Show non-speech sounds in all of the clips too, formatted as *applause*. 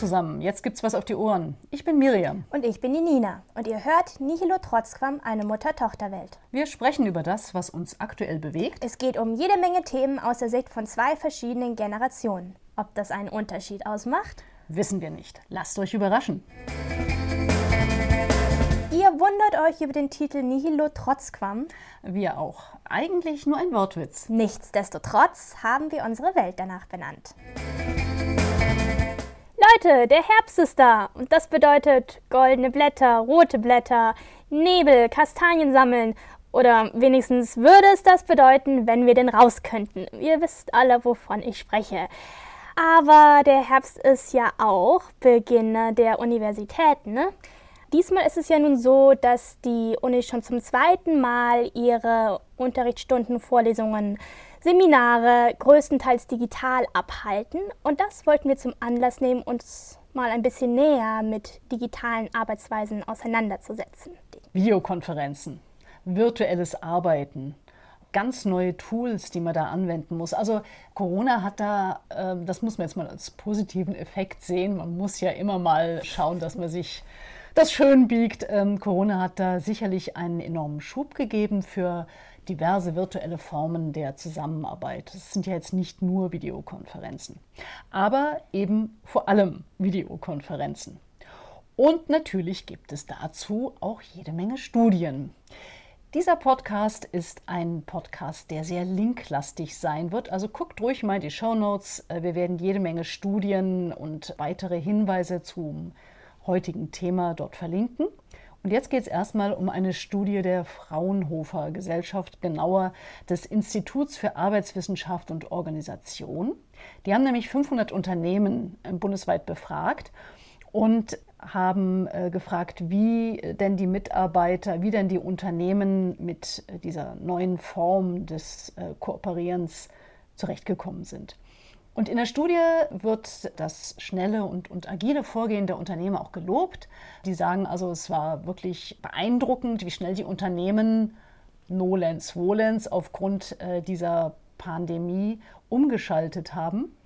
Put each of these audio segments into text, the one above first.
zusammen, jetzt gibt's was auf die Ohren. Ich bin Miriam. Und ich bin die Nina. Und ihr hört Nihilo Trotzquam, eine Mutter-Tochter-Welt. Wir sprechen über das, was uns aktuell bewegt. Es geht um jede Menge Themen aus der Sicht von zwei verschiedenen Generationen. Ob das einen Unterschied ausmacht? Wissen wir nicht. Lasst euch überraschen. Ihr wundert euch über den Titel Nihilo Trotzquam. Wir auch. Eigentlich nur ein Wortwitz. Nichtsdestotrotz haben wir unsere Welt danach benannt. Leute, der Herbst ist da und das bedeutet goldene Blätter, rote Blätter, Nebel, Kastanien sammeln oder wenigstens würde es das bedeuten, wenn wir denn raus könnten. Ihr wisst alle, wovon ich spreche. Aber der Herbst ist ja auch Beginn der Universitäten. Ne? Diesmal ist es ja nun so, dass die Uni schon zum zweiten Mal ihre Unterrichtsstunden, Vorlesungen Seminare größtenteils digital abhalten. Und das wollten wir zum Anlass nehmen, uns mal ein bisschen näher mit digitalen Arbeitsweisen auseinanderzusetzen. Videokonferenzen, virtuelles Arbeiten, ganz neue Tools, die man da anwenden muss. Also Corona hat da, äh, das muss man jetzt mal als positiven Effekt sehen. Man muss ja immer mal schauen, dass man sich das schön biegt. Ähm, Corona hat da sicherlich einen enormen Schub gegeben für diverse virtuelle Formen der Zusammenarbeit. Das sind ja jetzt nicht nur Videokonferenzen, aber eben vor allem Videokonferenzen. Und natürlich gibt es dazu auch jede Menge Studien. Dieser Podcast ist ein Podcast, der sehr linklastig sein wird. Also guckt ruhig mal die Show Notes. Wir werden jede Menge Studien und weitere Hinweise zum heutigen Thema dort verlinken. Und jetzt geht es erstmal um eine Studie der Fraunhofer Gesellschaft, genauer des Instituts für Arbeitswissenschaft und Organisation. Die haben nämlich 500 Unternehmen äh, bundesweit befragt und haben äh, gefragt, wie denn die Mitarbeiter, wie denn die Unternehmen mit dieser neuen Form des äh, Kooperierens zurechtgekommen sind. Und in der Studie wird das schnelle und, und agile Vorgehen der Unternehmen auch gelobt. Die sagen also, es war wirklich beeindruckend, wie schnell die Unternehmen nolens volens aufgrund äh, dieser Pandemie umgeschaltet haben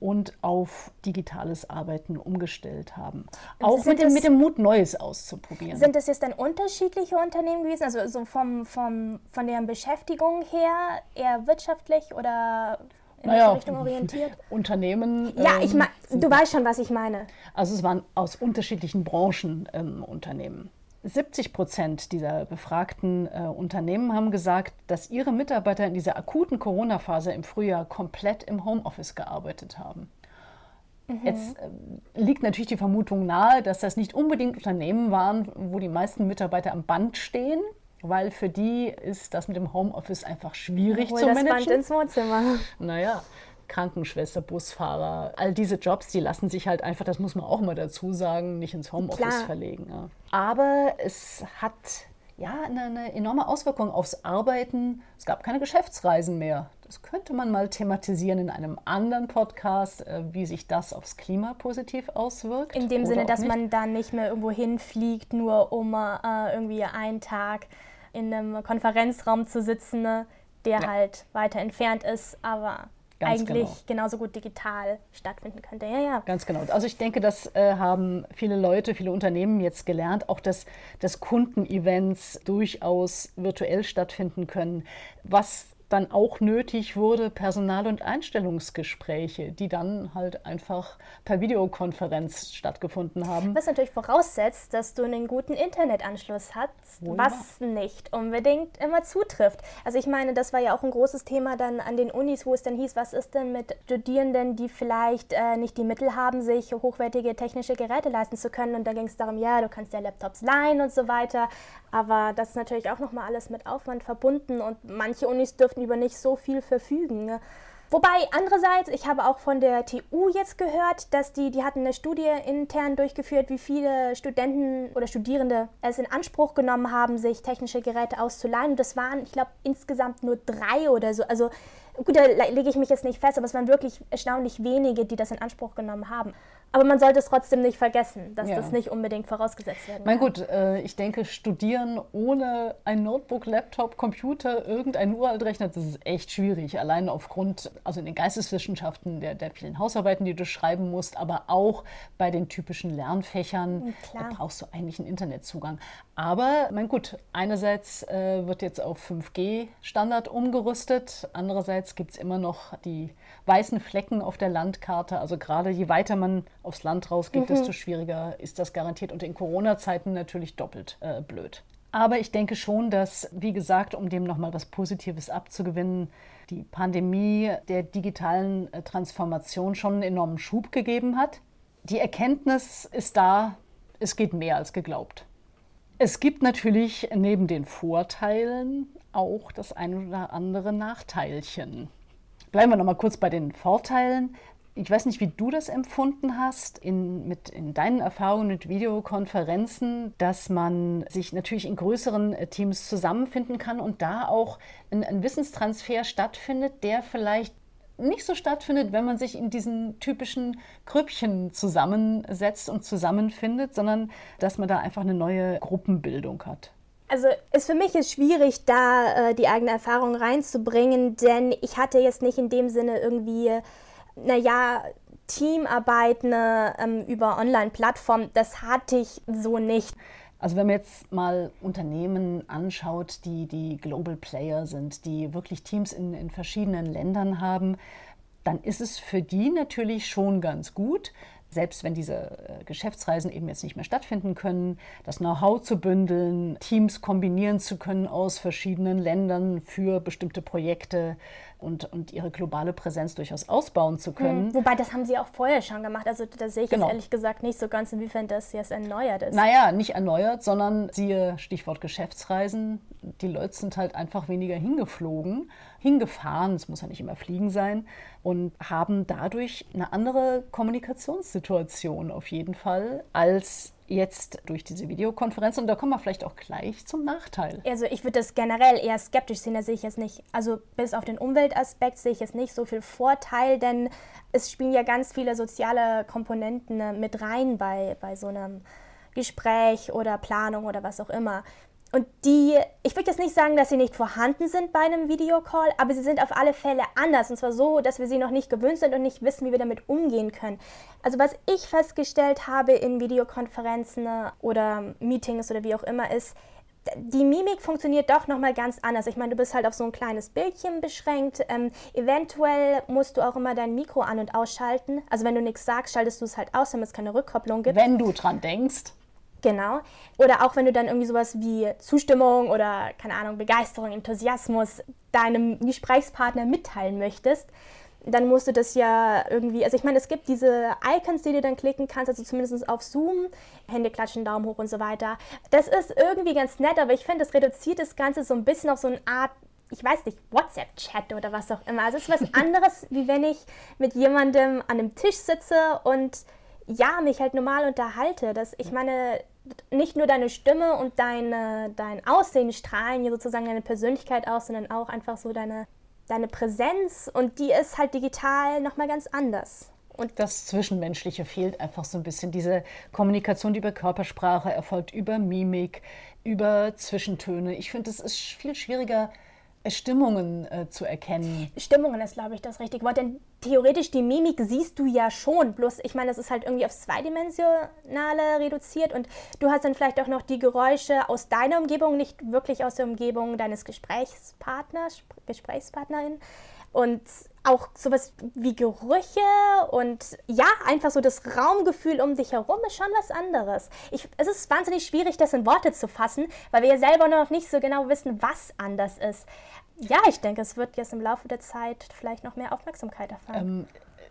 und auf digitales Arbeiten umgestellt haben. Auch mit dem, mit dem, Mut, Neues auszuprobieren. Sind das jetzt dann unterschiedliche Unternehmen gewesen? Also so vom, vom, von deren Beschäftigung her eher wirtschaftlich oder in naja, welche Richtung orientiert? *laughs* Unternehmen. Ja, ich mein, ähm, du weißt schon, was ich meine. Also es waren aus unterschiedlichen Branchen ähm, Unternehmen. 70 Prozent dieser befragten äh, Unternehmen haben gesagt, dass ihre Mitarbeiter in dieser akuten Corona-Phase im Frühjahr komplett im Homeoffice gearbeitet haben. Mhm. Jetzt äh, liegt natürlich die Vermutung nahe, dass das nicht unbedingt Unternehmen waren, wo die meisten Mitarbeiter am Band stehen, weil für die ist das mit dem Homeoffice einfach schwierig Hol zu managen. das Band ins Wohnzimmer. Naja, Krankenschwester, Busfahrer, all diese Jobs, die lassen sich halt einfach, das muss man auch mal dazu sagen, nicht ins Homeoffice Klar. verlegen. Ja. Aber es hat ja eine, eine, enorme Auswirkung aufs Arbeiten. Es gab keine Geschäftsreisen mehr. Das könnte man mal thematisieren in einem anderen Podcast, äh, wie sich das aufs Klima positiv auswirkt. In dem Sinne, dass nicht. man dann nicht mehr irgendwo hinfliegt, nur um äh, irgendwie einen Tag in einem Konferenzraum zu sitzen, ne, der ja. halt weiter entfernt ist, aber Ganz eigentlich genau. genauso gut digital stattfinden könnte. Ja, ja. Ganz genau. Also ich denke, das äh, haben viele Leute, viele Unternehmen jetzt gelernt, auch dass, dass Kundenevents durchaus virtuell stattfinden können. Was dann auch nötig wurde Personal- und Einstellungsgespräche, die dann halt einfach per Videokonferenz stattgefunden haben. Was natürlich voraussetzt, dass du einen guten Internetanschluss hast, Wohl was nicht unbedingt immer zutrifft. Also ich meine, das war ja auch ein großes Thema dann an den Unis, wo es dann hieß, was ist denn mit Studierenden, die vielleicht äh, nicht die Mittel haben, sich hochwertige technische Geräte leisten zu können. Und da ging es darum, ja, du kannst ja Laptops leihen und so weiter. Aber das ist natürlich auch nochmal alles mit Aufwand verbunden und manche Unis dürften über nicht so viel verfügen. Ne? Wobei andererseits, ich habe auch von der TU jetzt gehört, dass die, die hatten eine Studie intern durchgeführt, wie viele Studenten oder Studierende es in Anspruch genommen haben, sich technische Geräte auszuleihen. Und das waren, ich glaube, insgesamt nur drei oder so. Also Gut, da lege ich mich jetzt nicht fest, aber es waren wirklich erstaunlich wenige, die das in Anspruch genommen haben. Aber man sollte es trotzdem nicht vergessen, dass ja. das nicht unbedingt vorausgesetzt werden kann. Mein gut, äh, ich denke, studieren ohne ein Notebook, Laptop, Computer, irgendein Uraltrechner, das ist echt schwierig. Allein aufgrund, also in den Geisteswissenschaften, der, der vielen Hausarbeiten, die du schreiben musst, aber auch bei den typischen Lernfächern, da brauchst du eigentlich einen Internetzugang. Aber, mein gut, einerseits äh, wird jetzt auf 5G-Standard umgerüstet, andererseits gibt es immer noch die weißen Flecken auf der Landkarte. Also gerade je weiter man aufs Land rausgeht, mhm. desto schwieriger ist das garantiert. Und in Corona-Zeiten natürlich doppelt äh, blöd. Aber ich denke schon, dass, wie gesagt, um dem nochmal was Positives abzugewinnen, die Pandemie der digitalen äh, Transformation schon einen enormen Schub gegeben hat. Die Erkenntnis ist da, es geht mehr als geglaubt. Es gibt natürlich neben den Vorteilen auch das ein oder andere Nachteilchen. Bleiben wir noch mal kurz bei den Vorteilen. Ich weiß nicht, wie du das empfunden hast in, mit, in deinen Erfahrungen mit Videokonferenzen, dass man sich natürlich in größeren äh, Teams zusammenfinden kann und da auch ein, ein Wissenstransfer stattfindet, der vielleicht nicht so stattfindet, wenn man sich in diesen typischen Grüppchen zusammensetzt und zusammenfindet, sondern dass man da einfach eine neue Gruppenbildung hat. Also es für mich ist schwierig, da äh, die eigene Erfahrung reinzubringen, denn ich hatte jetzt nicht in dem Sinne irgendwie, naja, Teamarbeiten ähm, über Online-Plattformen, das hatte ich so nicht. Also wenn man jetzt mal Unternehmen anschaut, die die Global Player sind, die wirklich Teams in, in verschiedenen Ländern haben, dann ist es für die natürlich schon ganz gut, selbst wenn diese äh, Geschäftsreisen eben jetzt nicht mehr stattfinden können, das Know-how zu bündeln, Teams kombinieren zu können aus verschiedenen Ländern für bestimmte Projekte und, und ihre globale Präsenz durchaus ausbauen zu können. Hm, wobei, das haben sie auch vorher schon gemacht. Also da sehe ich genau. jetzt ehrlich gesagt nicht so ganz, inwiefern das jetzt erneuert ist. Naja, nicht erneuert, sondern siehe Stichwort Geschäftsreisen. Die Leute sind halt einfach weniger hingeflogen, hingefahren, es muss ja nicht immer fliegen sein, und haben dadurch eine andere Kommunikationssituation auf jeden Fall als jetzt durch diese Videokonferenz. Und da kommen wir vielleicht auch gleich zum Nachteil. Also ich würde das generell eher skeptisch sehen. Da sehe ich jetzt nicht, also bis auf den Umweltaspekt sehe ich jetzt nicht so viel Vorteil, denn es spielen ja ganz viele soziale Komponenten äh, mit rein bei, bei so einem Gespräch oder Planung oder was auch immer. Und die, ich würde jetzt nicht sagen, dass sie nicht vorhanden sind bei einem Videocall, aber sie sind auf alle Fälle anders. Und zwar so, dass wir sie noch nicht gewöhnt sind und nicht wissen, wie wir damit umgehen können. Also was ich festgestellt habe in Videokonferenzen oder Meetings oder wie auch immer ist, die Mimik funktioniert doch nochmal ganz anders. Ich meine, du bist halt auf so ein kleines Bildchen beschränkt. Ähm, eventuell musst du auch immer dein Mikro an- und ausschalten. Also wenn du nichts sagst, schaltest du es halt aus, damit es keine Rückkopplung gibt. Wenn du dran denkst. Genau. Oder auch wenn du dann irgendwie sowas wie Zustimmung oder, keine Ahnung, Begeisterung, Enthusiasmus deinem Gesprächspartner mitteilen möchtest, dann musst du das ja irgendwie, also ich meine, es gibt diese Icons, die du dann klicken kannst, also zumindest auf Zoom, Hände klatschen, Daumen hoch und so weiter. Das ist irgendwie ganz nett, aber ich finde, das reduziert das Ganze so ein bisschen auf so eine Art ich weiß nicht, WhatsApp-Chat oder was auch immer. Also es ist was *laughs* anderes, wie wenn ich mit jemandem an einem Tisch sitze und ja, mich halt normal unterhalte. Das, ich meine, nicht nur deine Stimme und deine, dein Aussehen strahlen hier sozusagen deine Persönlichkeit aus, sondern auch einfach so deine, deine Präsenz und die ist halt digital nochmal ganz anders. Und das Zwischenmenschliche fehlt einfach so ein bisschen. Diese Kommunikation, die über Körpersprache erfolgt, über Mimik, über Zwischentöne. Ich finde, es ist viel schwieriger, Stimmungen äh, zu erkennen. Stimmungen ist, glaube ich, das richtige Wort. Denn theoretisch die Mimik siehst du ja schon. Bloß, ich meine, das ist halt irgendwie aufs Zweidimensionale reduziert und du hast dann vielleicht auch noch die Geräusche aus deiner Umgebung, nicht wirklich aus der Umgebung deines Gesprächspartners, Gesprächspartnerin. Und auch sowas wie Gerüche und ja, einfach so das Raumgefühl um dich herum ist schon was anderes. Ich, es ist wahnsinnig schwierig, das in Worte zu fassen, weil wir ja selber noch nicht so genau wissen, was anders ist. Ja, ich denke, es wird jetzt im Laufe der Zeit vielleicht noch mehr Aufmerksamkeit erfahren. Ähm,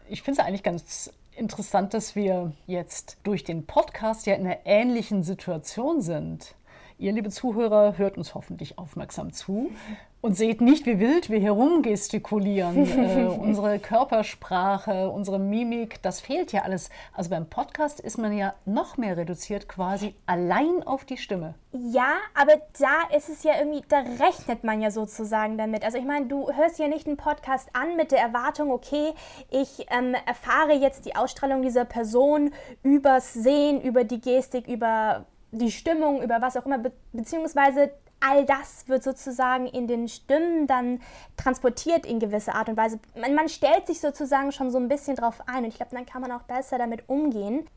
ich finde es eigentlich ganz interessant, dass wir jetzt durch den Podcast ja in einer ähnlichen Situation sind. Ihr, liebe Zuhörer, hört uns hoffentlich aufmerksam zu und seht nicht, wie wild wir hier rumgestikulieren. *laughs* äh, unsere Körpersprache, unsere Mimik, das fehlt ja alles. Also beim Podcast ist man ja noch mehr reduziert quasi allein auf die Stimme. Ja, aber da ist es ja irgendwie, da rechnet man ja sozusagen damit. Also ich meine, du hörst ja nicht einen Podcast an mit der Erwartung, okay, ich ähm, erfahre jetzt die Ausstrahlung dieser Person übers Sehen, über die Gestik, über die Stimmung, über was auch immer, be beziehungsweise all das wird sozusagen in den Stimmen dann transportiert in gewisser Art und Weise. Man, man stellt sich sozusagen schon so ein bisschen drauf ein und ich glaube, dann kann man auch besser damit umgehen.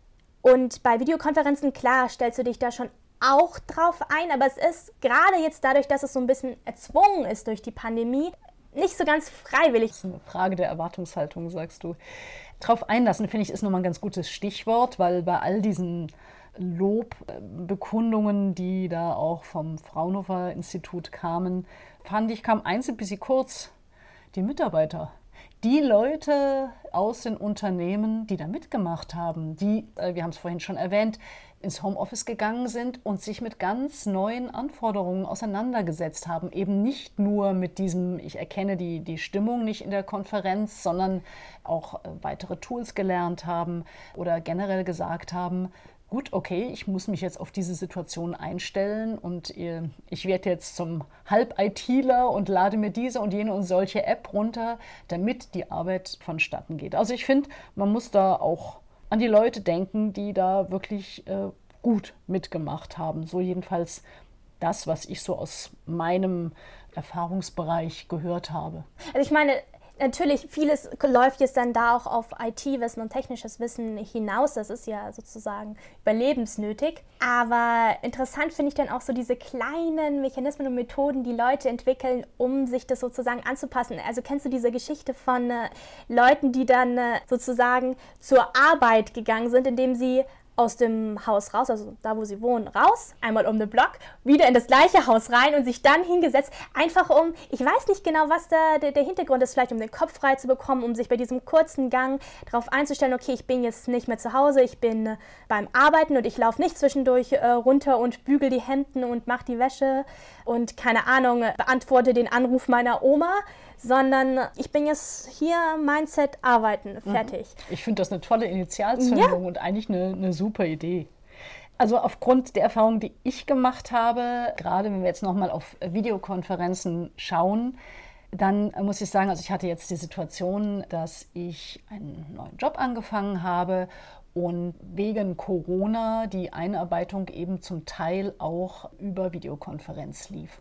Und bei Videokonferenzen, klar, stellst du dich da schon auch drauf ein, aber es ist gerade jetzt dadurch, dass es so ein bisschen erzwungen ist durch die Pandemie, nicht so ganz freiwillig. Das ist eine Frage der Erwartungshaltung, sagst du. Drauf einlassen, finde ich, ist nochmal ein ganz gutes Stichwort, weil bei all diesen Lobbekundungen, die da auch vom Fraunhofer Institut kamen, fand ich, kam eins ein bisschen kurz. Die Mitarbeiter. Die Leute aus den Unternehmen, die da mitgemacht haben, die, äh, wir haben es vorhin schon erwähnt, ins Homeoffice gegangen sind und sich mit ganz neuen Anforderungen auseinandergesetzt haben. Eben nicht nur mit diesem, ich erkenne die, die Stimmung nicht in der Konferenz, sondern auch äh, weitere Tools gelernt haben oder generell gesagt haben, gut, okay, ich muss mich jetzt auf diese Situation einstellen und äh, ich werde jetzt zum Halb-ITler und lade mir diese und jene und solche App runter, damit die Arbeit vonstatten geht. Also ich finde, man muss da auch an die Leute denken, die da wirklich äh, gut mitgemacht haben. So jedenfalls das, was ich so aus meinem Erfahrungsbereich gehört habe. Also ich meine, natürlich, vieles läuft jetzt dann da auch auf IT-Wissen und technisches Wissen hinaus. Das ist ja sozusagen überlebensnötig. Aber interessant finde ich dann auch so diese kleinen Mechanismen und Methoden, die Leute entwickeln, um sich das sozusagen anzupassen. Also kennst du diese Geschichte von äh, Leuten, die dann äh, sozusagen zur Arbeit gegangen sind, indem sie aus dem Haus raus, also da, wo sie wohnen, raus, einmal um den Block, wieder in das gleiche Haus rein und sich dann hingesetzt, einfach um, ich weiß nicht genau, was da der, der Hintergrund ist, vielleicht um den Kopf frei zu bekommen, um sich bei diesem kurzen Gang darauf einzustellen, okay, ich bin jetzt nicht mehr zu Hause, ich bin äh, beim Arbeiten und ich laufe nicht zwischendurch äh, runter und bügel die Hemden und mache die Wäsche und keine Ahnung, beantworte den Anruf meiner Oma, sondern ich bin jetzt hier Mindset arbeiten, mhm. fertig. Ich finde das eine tolle Initialzündung ja. und eigentlich eine, eine super Idee. Also aufgrund der Erfahrung, die ich gemacht habe, gerade wenn wir jetzt nochmal auf Videokonferenzen schauen, dann muss ich sagen, also ich hatte jetzt die Situation, dass ich einen neuen Job angefangen habe und wegen Corona die Einarbeitung eben zum Teil auch über Videokonferenz lief.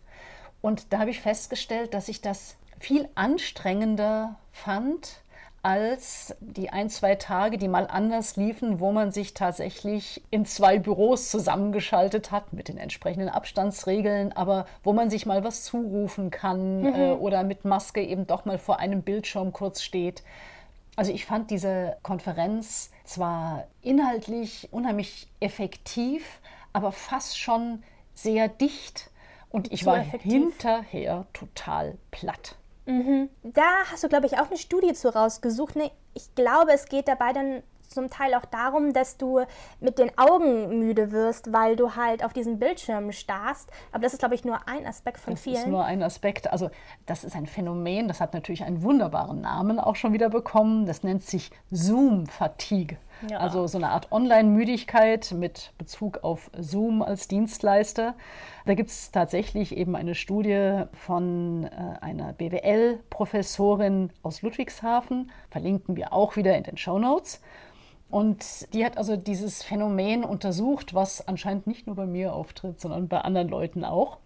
Und da habe ich festgestellt, dass ich das viel anstrengender fand als die ein, zwei Tage, die mal anders liefen, wo man sich tatsächlich in zwei Büros zusammengeschaltet hat mit den entsprechenden Abstandsregeln, aber wo man sich mal was zurufen kann mhm. äh, oder mit Maske eben doch mal vor einem Bildschirm kurz steht. Also ich fand diese Konferenz zwar inhaltlich unheimlich effektiv, aber fast schon sehr dicht. Und ich so war effektiv. hinterher total platt. Mhm. Da hast du, glaube ich, auch eine Studie zu rausgesucht. Nee, ich glaube, es geht dabei dann zum Teil auch darum, dass du mit den Augen müde wirst, weil du halt auf diesen Bildschirm starrst. Aber das ist, glaube ich, nur ein Aspekt von das vielen. Das ist nur ein Aspekt. Also das ist ein Phänomen, das hat natürlich einen wunderbaren Namen auch schon wieder bekommen. Das nennt sich Zoom-Fatigue. Ja. Also so eine Art Online-Müdigkeit mit Bezug auf Zoom als Dienstleister. Da gibt es tatsächlich eben eine Studie von äh, einer BWL-Professorin aus Ludwigshafen, verlinken wir auch wieder in den Show Notes. Und die hat also dieses Phänomen untersucht, was anscheinend nicht nur bei mir auftritt, sondern bei anderen Leuten auch.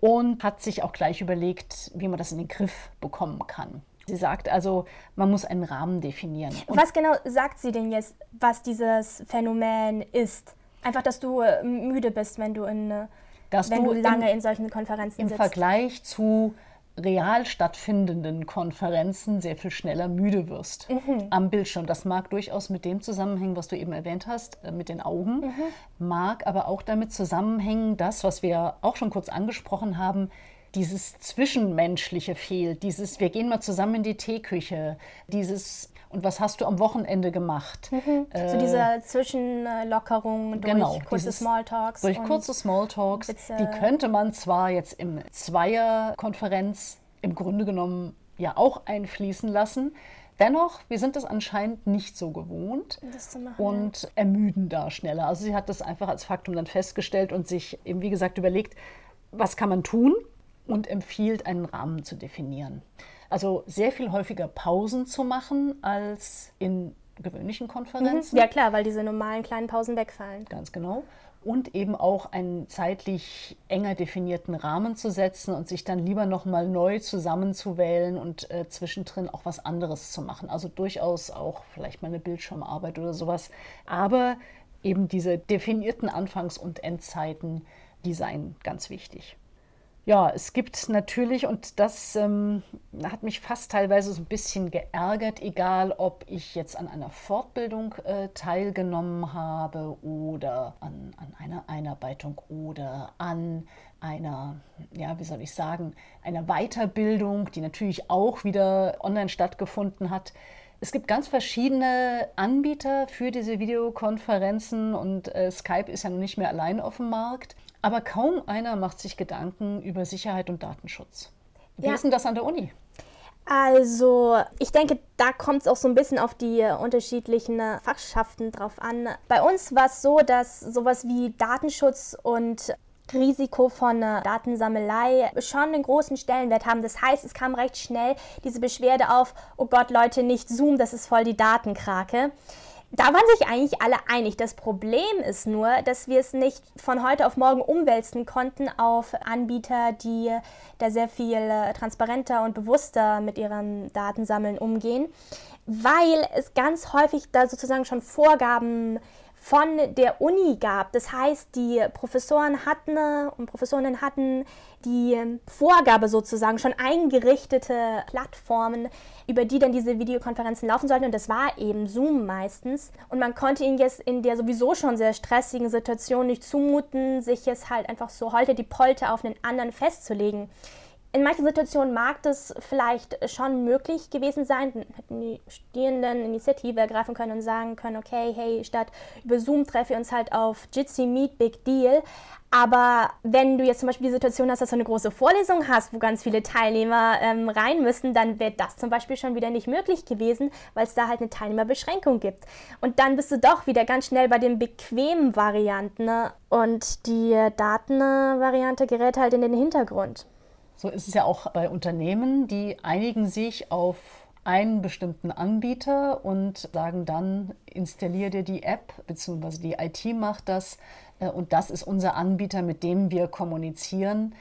Und hat sich auch gleich überlegt, wie man das in den Griff bekommen kann. Sie sagt also, man muss einen Rahmen definieren. Und was genau sagt sie denn jetzt, was dieses Phänomen ist? Einfach, dass du äh, müde bist, wenn du, in, äh, wenn du, du lange in, in solchen Konferenzen im sitzt. Im Vergleich zu real stattfindenden Konferenzen sehr viel schneller müde wirst mhm. am Bildschirm. Das mag durchaus mit dem zusammenhängen, was du eben erwähnt hast, äh, mit den Augen, mhm. mag aber auch damit zusammenhängen, das, was wir auch schon kurz angesprochen haben, dieses Zwischenmenschliche fehlt, dieses, wir gehen mal zusammen in die Teeküche, dieses, und was hast du am Wochenende gemacht? Mhm. Äh, so diese Zwischenlockerung durch genau, kurze dieses, Smalltalks. Durch kurze Smalltalks, Witze. die könnte man zwar jetzt im Zweierkonferenz im Grunde genommen ja auch einfließen lassen, Dennoch, wir sind es anscheinend nicht so gewohnt und ermüden da schneller. Also sie hat das einfach als Faktum dann festgestellt und sich eben, wie gesagt, überlegt, was kann man tun und empfiehlt, einen Rahmen zu definieren. Also sehr viel häufiger Pausen zu machen als in gewöhnlichen Konferenzen. Mhm. Ja klar, weil diese normalen kleinen Pausen wegfallen. Ganz genau und eben auch einen zeitlich enger definierten Rahmen zu setzen und sich dann lieber nochmal neu zusammenzuwählen und äh, zwischendrin auch was anderes zu machen. Also durchaus auch vielleicht mal eine Bildschirmarbeit oder sowas. Aber eben diese definierten Anfangs- und Endzeiten, die seien ganz wichtig. Ja, es gibt natürlich, und das ähm, hat mich fast teilweise so ein bisschen geärgert, egal ob ich jetzt an einer Fortbildung äh, teilgenommen habe oder an, an einer Einarbeitung oder an einer, ja, wie soll ich sagen, einer Weiterbildung, die natürlich auch wieder online stattgefunden hat. Es gibt ganz verschiedene Anbieter für diese Videokonferenzen und äh, Skype ist ja noch nicht mehr allein auf dem Markt. Aber kaum einer macht sich Gedanken über Sicherheit und Datenschutz. Wie ja. ist denn das an der Uni? Also, ich denke, da kommt es auch so ein bisschen auf die unterschiedlichen Fachschaften drauf an. Bei uns war es so, dass sowas wie Datenschutz und Risiko von Datensammelei schon einen großen Stellenwert haben. Das heißt, es kam recht schnell diese Beschwerde auf, oh Gott, Leute, nicht Zoom, das ist voll die Datenkrake da waren sich eigentlich alle einig. Das Problem ist nur, dass wir es nicht von heute auf morgen umwälzen konnten auf Anbieter, die da sehr viel äh, transparenter und bewusster mit ihren Datensammeln umgehen, weil es ganz häufig da sozusagen schon Vorgaben von der Uni gab. Das heißt, die Professoren hatten und Professorinnen hatten die Vorgabe sozusagen schon eingerichtete Plattformen, über die dann diese Videokonferenzen laufen sollten. Und das war eben Zoom meistens. Und man konnte ihnen jetzt in der sowieso schon sehr stressigen Situation nicht zumuten, sich jetzt halt einfach so heute die Polter auf einen anderen festzulegen in manchen Situationen mag das vielleicht schon möglich gewesen sein. Hätten die Studierenden Initiative ergreifen können und sagen können, okay, hey, statt über Zoom treffe ich uns halt auf Jitsi Meet, Big Deal. Aber wenn du jetzt zum Beispiel die Situation hast, dass du eine große Vorlesung hast, wo ganz viele Teilnehmer ähm, rein müssen, dann wäre das zum Beispiel schon wieder nicht möglich gewesen, weil es da halt eine Teilnehmerbeschränkung gibt. Und dann bist du doch wieder ganz schnell bei den bequemen Varianten. Ne? Und die Datenvariante gerät halt in den Hintergrund. So ist es ja auch bei Unternehmen, die einigen sich auf einen bestimmten Anbieter und sagen dann, installier dir die App, beziehungsweise die IT macht das äh, und das ist unser Anbieter, mit dem wir kommunizieren.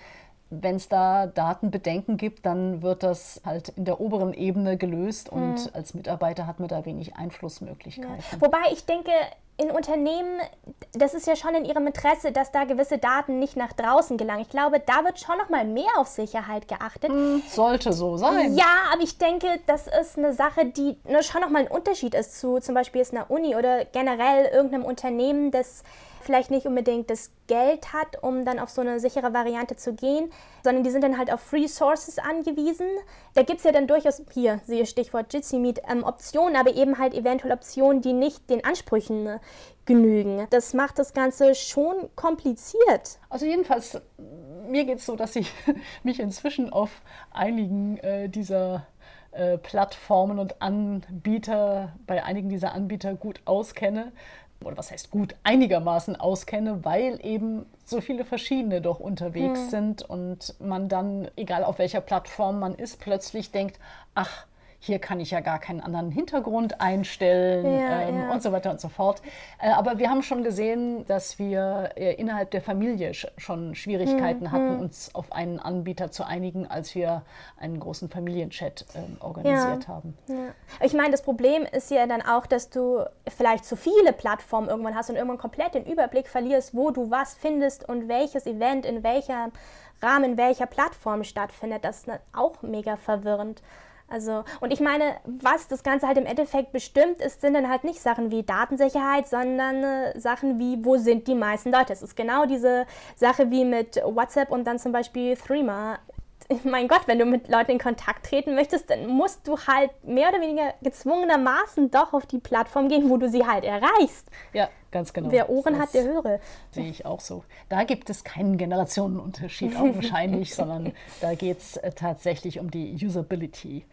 Wenn es da Datenbedenken gibt, dann wird das halt in der oberen Ebene gelöst und mhm. als Mitarbeiter hat man da wenig Einflussmöglichkeiten. Ja. Wobei ich denke, in Unternehmen, das ist ja schon in ihrem Interesse, dass da gewisse Daten nicht nach draußen gelangen. Ich glaube, da wird schon noch mal mehr auf Sicherheit geachtet. Hm, sollte so sein. Ja, aber ich denke, das ist eine Sache, die ne, schon noch mal ein Unterschied ist zu zum Beispiel einer Uni oder generell irgendeinem Unternehmen, das vielleicht nicht unbedingt das Geld hat, um dann auf so eine sichere Variante zu gehen, sondern die sind dann halt auf Free Sources angewiesen. Da gibt es ja dann durchaus, hier, siehe Stichwort Jitsi Meet, ähm, Optionen, aber eben halt eventuell Optionen, die nicht den Ansprüchen genügen. Das macht das Ganze schon kompliziert. Also jedenfalls, mir geht es so, dass ich *laughs* mich inzwischen auf einigen äh, dieser äh, Plattformen und Anbieter, bei einigen dieser Anbieter gut auskenne oder was heißt gut, einigermaßen auskenne, weil eben so viele verschiedene doch unterwegs hm. sind und man dann, egal auf welcher Plattform man ist, plötzlich denkt, ach, hier kann ich ja gar keinen anderen Hintergrund einstellen ja, ähm, ja. und so weiter und so fort. Äh, aber wir haben schon gesehen, dass wir äh, innerhalb der Familie sch schon Schwierigkeiten hm, hatten, hm. uns auf einen Anbieter zu einigen, als wir einen großen Familienchat äh, organisiert ja, haben. Ich meine, das Problem ist ja dann auch, dass du vielleicht zu viele Plattformen irgendwann hast und irgendwann komplett den Überblick verlierst, wo du was findest und welches Event in welcher Rahmen, welcher Plattform stattfindet. Das ist auch mega verwirrend. Also, und ich meine, was das Ganze halt im Endeffekt bestimmt ist, sind dann halt nicht Sachen wie Datensicherheit, sondern äh, Sachen wie, wo sind die meisten Leute? Es ist genau diese Sache wie mit WhatsApp und dann zum Beispiel Threema. *laughs* mein Gott, wenn du mit Leuten in Kontakt treten möchtest, dann musst du halt mehr oder weniger gezwungenermaßen doch auf die Plattform gehen, wo du sie halt erreichst. Ja, ganz genau. Wer Ohren das hat, der höre. Sehe ich auch so. Da gibt es keinen Generationenunterschied augenscheinlich, *laughs* sondern da geht es äh, tatsächlich um die Usability.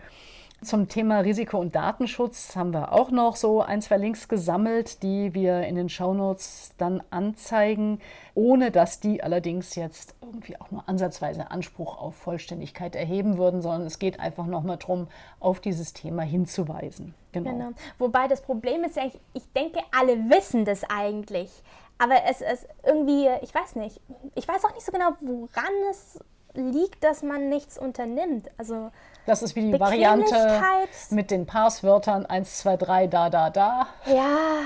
Zum Thema Risiko- und Datenschutz haben wir auch noch so ein, zwei Links gesammelt, die wir in den Shownotes dann anzeigen, ohne dass die allerdings jetzt irgendwie auch nur ansatzweise Anspruch auf Vollständigkeit erheben würden, sondern es geht einfach nochmal darum, auf dieses Thema hinzuweisen. Genau. genau. Wobei das Problem ist ja, ich, ich denke, alle wissen das eigentlich. Aber es ist irgendwie, ich weiß nicht, ich weiß auch nicht so genau, woran es liegt, dass man nichts unternimmt. Also das ist wie die Variante mit den Passwörtern 1, 2, 3, da, da, da. Ja,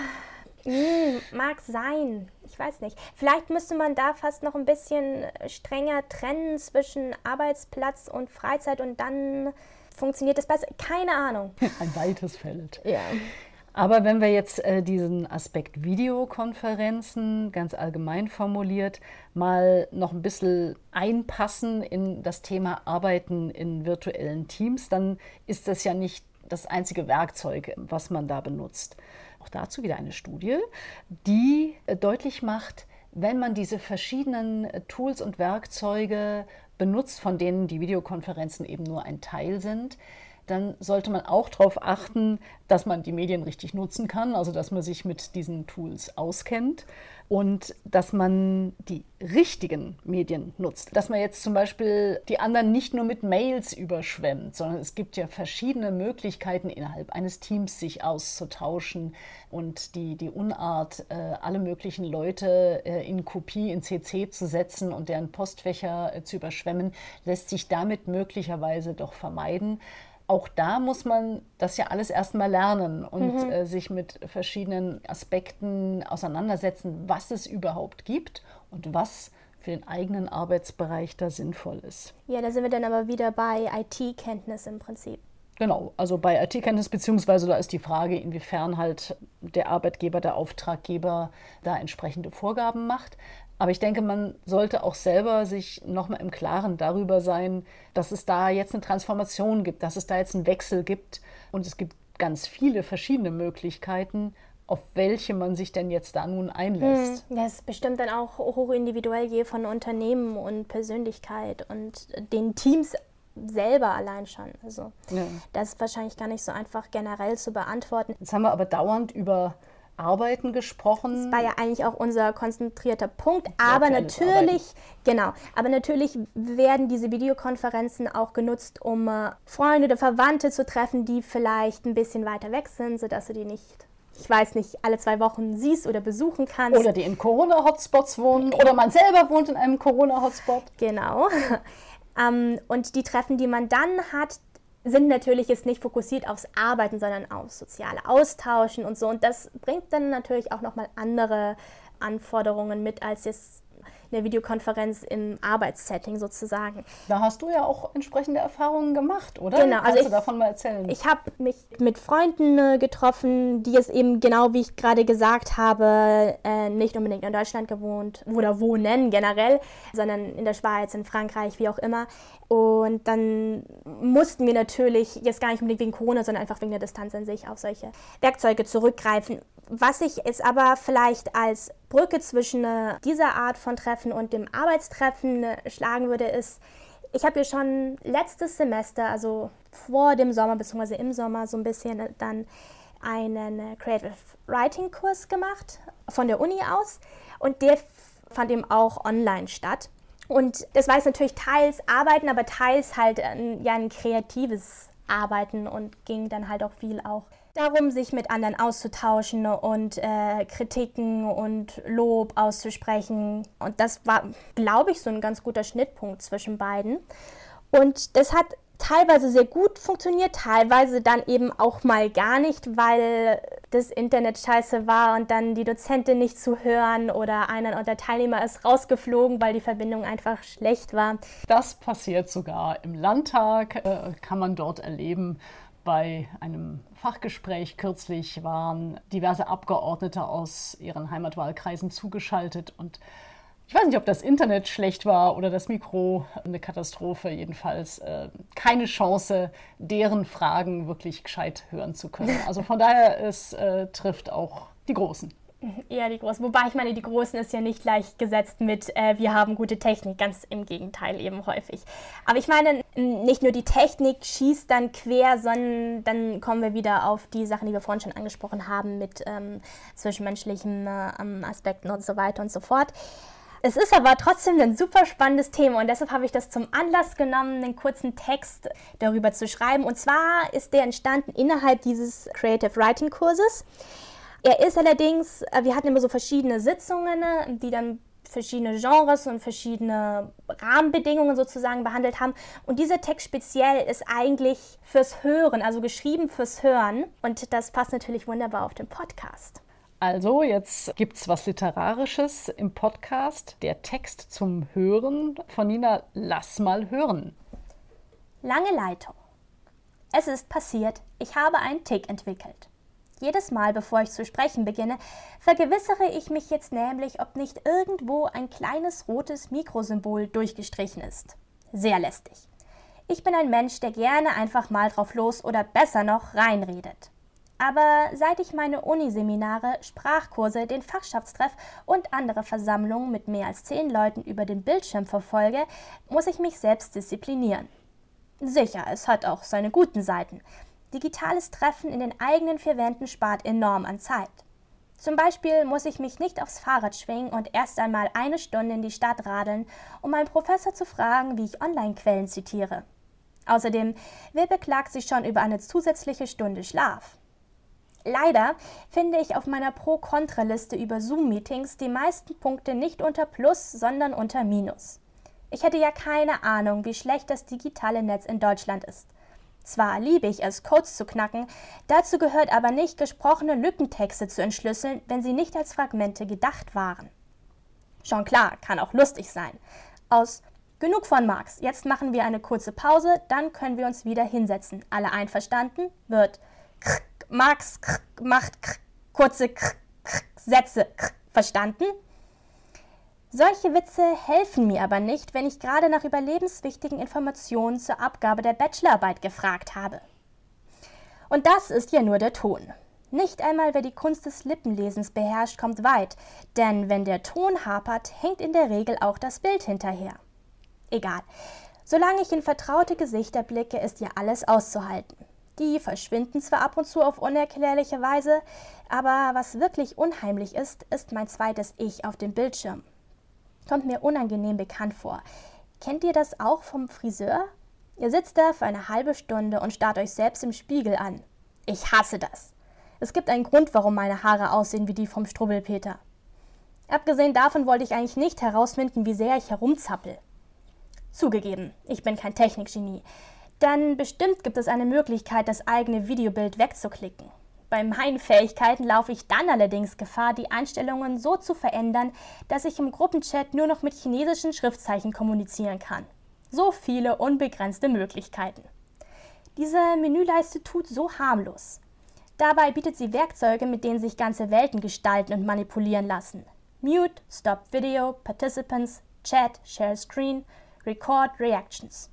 hm, mag sein. Ich weiß nicht. Vielleicht müsste man da fast noch ein bisschen strenger trennen zwischen Arbeitsplatz und Freizeit und dann funktioniert das besser. Keine Ahnung. *laughs* Ein weites Feld. Ja. Aber wenn wir jetzt äh, diesen Aspekt Videokonferenzen ganz allgemein formuliert mal noch ein bisschen einpassen in das Thema Arbeiten in virtuellen Teams, dann ist das ja nicht das einzige Werkzeug, was man da benutzt. Auch dazu wieder eine Studie, die äh, deutlich macht, wenn man diese verschiedenen äh, Tools und Werkzeuge benutzt, von denen die Videokonferenzen eben nur ein Teil sind, dann sollte man auch darauf achten, dass man die Medien richtig nutzen kann, also dass man sich mit diesen Tools auskennt und dass man die richtigen Medien nutzt. Dass man jetzt zum Beispiel die anderen nicht nur mit Mails überschwemmt, sondern es gibt ja verschiedene Möglichkeiten innerhalb eines Teams sich auszutauschen und die, die Unart, äh, alle möglichen Leute äh, in Kopie, in CC zu setzen und deren Postfächer äh, zu überschwemmen, lässt sich damit möglicherweise doch vermeiden auch da muss man das ja alles erstmal lernen und mhm. äh, sich mit verschiedenen Aspekten auseinandersetzen, was es überhaupt gibt und was für den eigenen Arbeitsbereich da sinnvoll ist. Ja, da sind wir dann aber wieder bei IT-Kenntnis im Prinzip. Genau, also bei IT-Kenntnis, beziehungsweise da ist die Frage, inwiefern halt der Arbeitgeber, der Auftraggeber da entsprechende Vorgaben macht. Aber ich denke, man sollte auch selber sich nochmal im Klaren darüber sein, dass es da jetzt eine Transformation gibt, dass es da jetzt einen Wechsel gibt. Und es gibt ganz viele verschiedene Möglichkeiten, auf welche man sich denn jetzt da nun einlässt. Hm, das ist bestimmt dann auch hochindividuell je von Unternehmen und Persönlichkeit und den Teams selber allein schon. Also ja. das ist wahrscheinlich gar nicht so einfach generell zu beantworten. Jetzt haben wir aber dauernd über Arbeiten gesprochen. Das war ja eigentlich auch unser konzentrierter Punkt. Aber natürlich, genau, aber natürlich werden diese Videokonferenzen auch genutzt, um äh, Freunde oder Verwandte zu treffen, die vielleicht ein bisschen weiter weg sind, sodass du die nicht ich weiß nicht, alle zwei Wochen siehst oder besuchen kannst. Oder die in Corona-Hotspots wohnen. Oder man selber wohnt in einem Corona-Hotspot. Genau. *laughs* ähm, und die Treffen, die man dann hat, sind natürlich jetzt nicht fokussiert aufs Arbeiten, sondern aufs soziale Austauschen und so. Und das bringt dann natürlich auch nochmal andere Anforderungen mit, als jetzt eine Videokonferenz im Arbeitssetting sozusagen. Da hast du ja auch entsprechende Erfahrungen gemacht, oder? Genau. Kannst also du davon mal erzählen? Ich habe mich mit Freunden äh, getroffen, die es eben genau wie ich gerade gesagt habe, äh, nicht unbedingt in Deutschland gewohnt oder wohnen generell, sondern in der Schweiz, in Frankreich, wie auch immer. Und dann mussten wir natürlich jetzt gar nicht unbedingt wegen Corona, sondern einfach wegen der Distanz an sich auf solche Werkzeuge zurückgreifen. Was ich jetzt aber vielleicht als Brücke zwischen äh, dieser Art von Treffen und dem Arbeitstreffen äh, schlagen würde, ist, ich habe ja schon letztes Semester, also vor dem Sommer bzw. im Sommer so ein bisschen äh, dann einen Creative Writing Kurs gemacht von der Uni aus und der fand eben auch online statt. Und das war jetzt natürlich teils Arbeiten, aber teils halt ein, ja ein kreatives Arbeiten und ging dann halt auch viel auch darum, sich mit anderen auszutauschen und äh, Kritiken und Lob auszusprechen. Und das war, glaube ich, so ein ganz guter Schnittpunkt zwischen beiden. Und das hat teilweise sehr gut funktioniert, teilweise dann eben auch mal gar nicht, weil das Internet scheiße war und dann die Dozentin nicht zu hören oder einer der Teilnehmer ist rausgeflogen, weil die Verbindung einfach schlecht war. Das passiert sogar im Landtag, äh, kann man dort erleben, bei einem Fachgespräch kürzlich waren diverse Abgeordnete aus ihren Heimatwahlkreisen zugeschaltet und ich weiß nicht, ob das Internet schlecht war oder das Mikro eine Katastrophe. Jedenfalls äh, keine Chance, deren Fragen wirklich gescheit hören zu können. Also von daher, es äh, trifft auch die Großen. *laughs* Eher die Großen. Wobei ich meine, die Großen ist ja nicht gleichgesetzt mit, äh, wir haben gute Technik. Ganz im Gegenteil eben häufig. Aber ich meine, nicht nur die Technik schießt dann quer, sondern dann kommen wir wieder auf die Sachen, die wir vorhin schon angesprochen haben, mit ähm, zwischenmenschlichen äh, Aspekten und so weiter und so fort. Es ist aber trotzdem ein super spannendes Thema und deshalb habe ich das zum Anlass genommen, einen kurzen Text darüber zu schreiben. Und zwar ist der entstanden innerhalb dieses Creative Writing Kurses. Er ist allerdings, äh, wir hatten immer so verschiedene Sitzungen, die dann verschiedene Genres und verschiedene Rahmenbedingungen sozusagen behandelt haben. Und dieser Text speziell ist eigentlich fürs Hören, also geschrieben fürs Hören. Und das passt natürlich wunderbar auf den Podcast. Also, jetzt gibt es was Literarisches im Podcast. Der Text zum Hören von Nina Lass mal hören. Lange Leitung. Es ist passiert, ich habe einen Tick entwickelt. Jedes Mal, bevor ich zu sprechen beginne, vergewissere ich mich jetzt nämlich, ob nicht irgendwo ein kleines rotes Mikrosymbol durchgestrichen ist. Sehr lästig. Ich bin ein Mensch, der gerne einfach mal drauf los oder besser noch reinredet. Aber seit ich meine Uniseminare, Sprachkurse, den Fachschaftstreff und andere Versammlungen mit mehr als zehn Leuten über den Bildschirm verfolge, muss ich mich selbst disziplinieren. Sicher, es hat auch seine guten Seiten. Digitales Treffen in den eigenen vier Wänden spart enorm an Zeit. Zum Beispiel muss ich mich nicht aufs Fahrrad schwingen und erst einmal eine Stunde in die Stadt radeln, um meinen Professor zu fragen, wie ich Online-Quellen zitiere. Außerdem, wer beklagt sich schon über eine zusätzliche Stunde Schlaf? Leider finde ich auf meiner Pro-Kontra-Liste über Zoom-Meetings die meisten Punkte nicht unter Plus, sondern unter Minus. Ich hätte ja keine Ahnung, wie schlecht das digitale Netz in Deutschland ist. Zwar liebe ich es, Codes zu knacken, dazu gehört aber nicht, gesprochene Lückentexte zu entschlüsseln, wenn sie nicht als Fragmente gedacht waren. Schon klar, kann auch lustig sein. Aus Genug von Marx, jetzt machen wir eine kurze Pause, dann können wir uns wieder hinsetzen. Alle einverstanden? Wird Marx macht kurze Sätze. Verstanden? Solche Witze helfen mir aber nicht, wenn ich gerade nach überlebenswichtigen Informationen zur Abgabe der Bachelorarbeit gefragt habe. Und das ist ja nur der Ton. Nicht einmal wer die Kunst des Lippenlesens beherrscht, kommt weit, denn wenn der Ton hapert, hängt in der Regel auch das Bild hinterher. Egal. Solange ich in vertraute Gesichter blicke, ist ja alles auszuhalten. Die verschwinden zwar ab und zu auf unerklärliche Weise, aber was wirklich unheimlich ist, ist mein zweites Ich auf dem Bildschirm kommt mir unangenehm bekannt vor. Kennt ihr das auch vom Friseur? Ihr sitzt da für eine halbe Stunde und starrt euch selbst im Spiegel an. Ich hasse das. Es gibt einen Grund, warum meine Haare aussehen wie die vom Strubbelpeter. Abgesehen davon wollte ich eigentlich nicht herausfinden, wie sehr ich herumzappel. Zugegeben, ich bin kein Technikgenie. Dann bestimmt gibt es eine Möglichkeit, das eigene Videobild wegzuklicken. Bei meinen Fähigkeiten laufe ich dann allerdings Gefahr, die Einstellungen so zu verändern, dass ich im Gruppenchat nur noch mit chinesischen Schriftzeichen kommunizieren kann. So viele unbegrenzte Möglichkeiten. Diese Menüleiste tut so harmlos. Dabei bietet sie Werkzeuge, mit denen sich ganze Welten gestalten und manipulieren lassen. Mute, Stop Video, Participants, Chat, Share Screen, Record Reactions.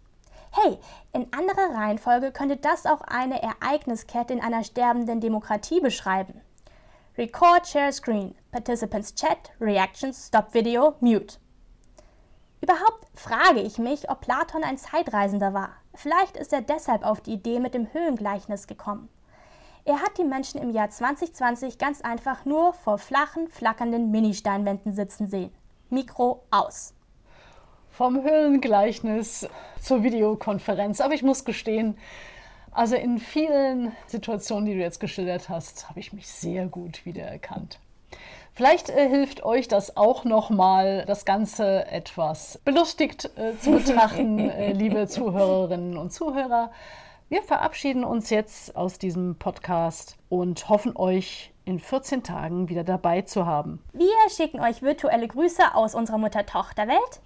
Hey, in anderer Reihenfolge könnte das auch eine Ereigniskette in einer sterbenden Demokratie beschreiben. Record Share Screen, Participants Chat, Reactions, Stop Video, Mute. Überhaupt frage ich mich, ob Platon ein Zeitreisender war. Vielleicht ist er deshalb auf die Idee mit dem Höhengleichnis gekommen. Er hat die Menschen im Jahr 2020 ganz einfach nur vor flachen, flackernden Ministeinwänden sitzen sehen. Mikro aus vom Höhlengleichnis zur Videokonferenz. Aber ich muss gestehen, also in vielen Situationen, die du jetzt geschildert hast, habe ich mich sehr gut wiedererkannt. Vielleicht äh, hilft euch das auch nochmal, das Ganze etwas belustigt äh, zu *laughs* betrachten, äh, liebe Zuhörerinnen und Zuhörer. Wir verabschieden uns jetzt aus diesem Podcast und hoffen euch in 14 Tagen wieder dabei zu haben. Wir schicken euch virtuelle Grüße aus unserer Mutter-Tochter-Welt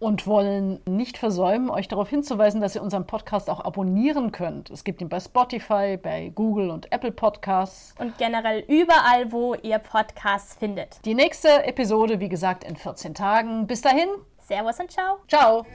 und wollen nicht versäumen, euch darauf hinzuweisen, dass ihr unseren Podcast auch abonnieren könnt. Es gibt ihn bei Spotify, bei Google und Apple Podcasts. Und generell überall, wo ihr Podcasts findet. Die nächste Episode, wie gesagt, in 14 Tagen. Bis dahin. Servus und ciao. Ciao.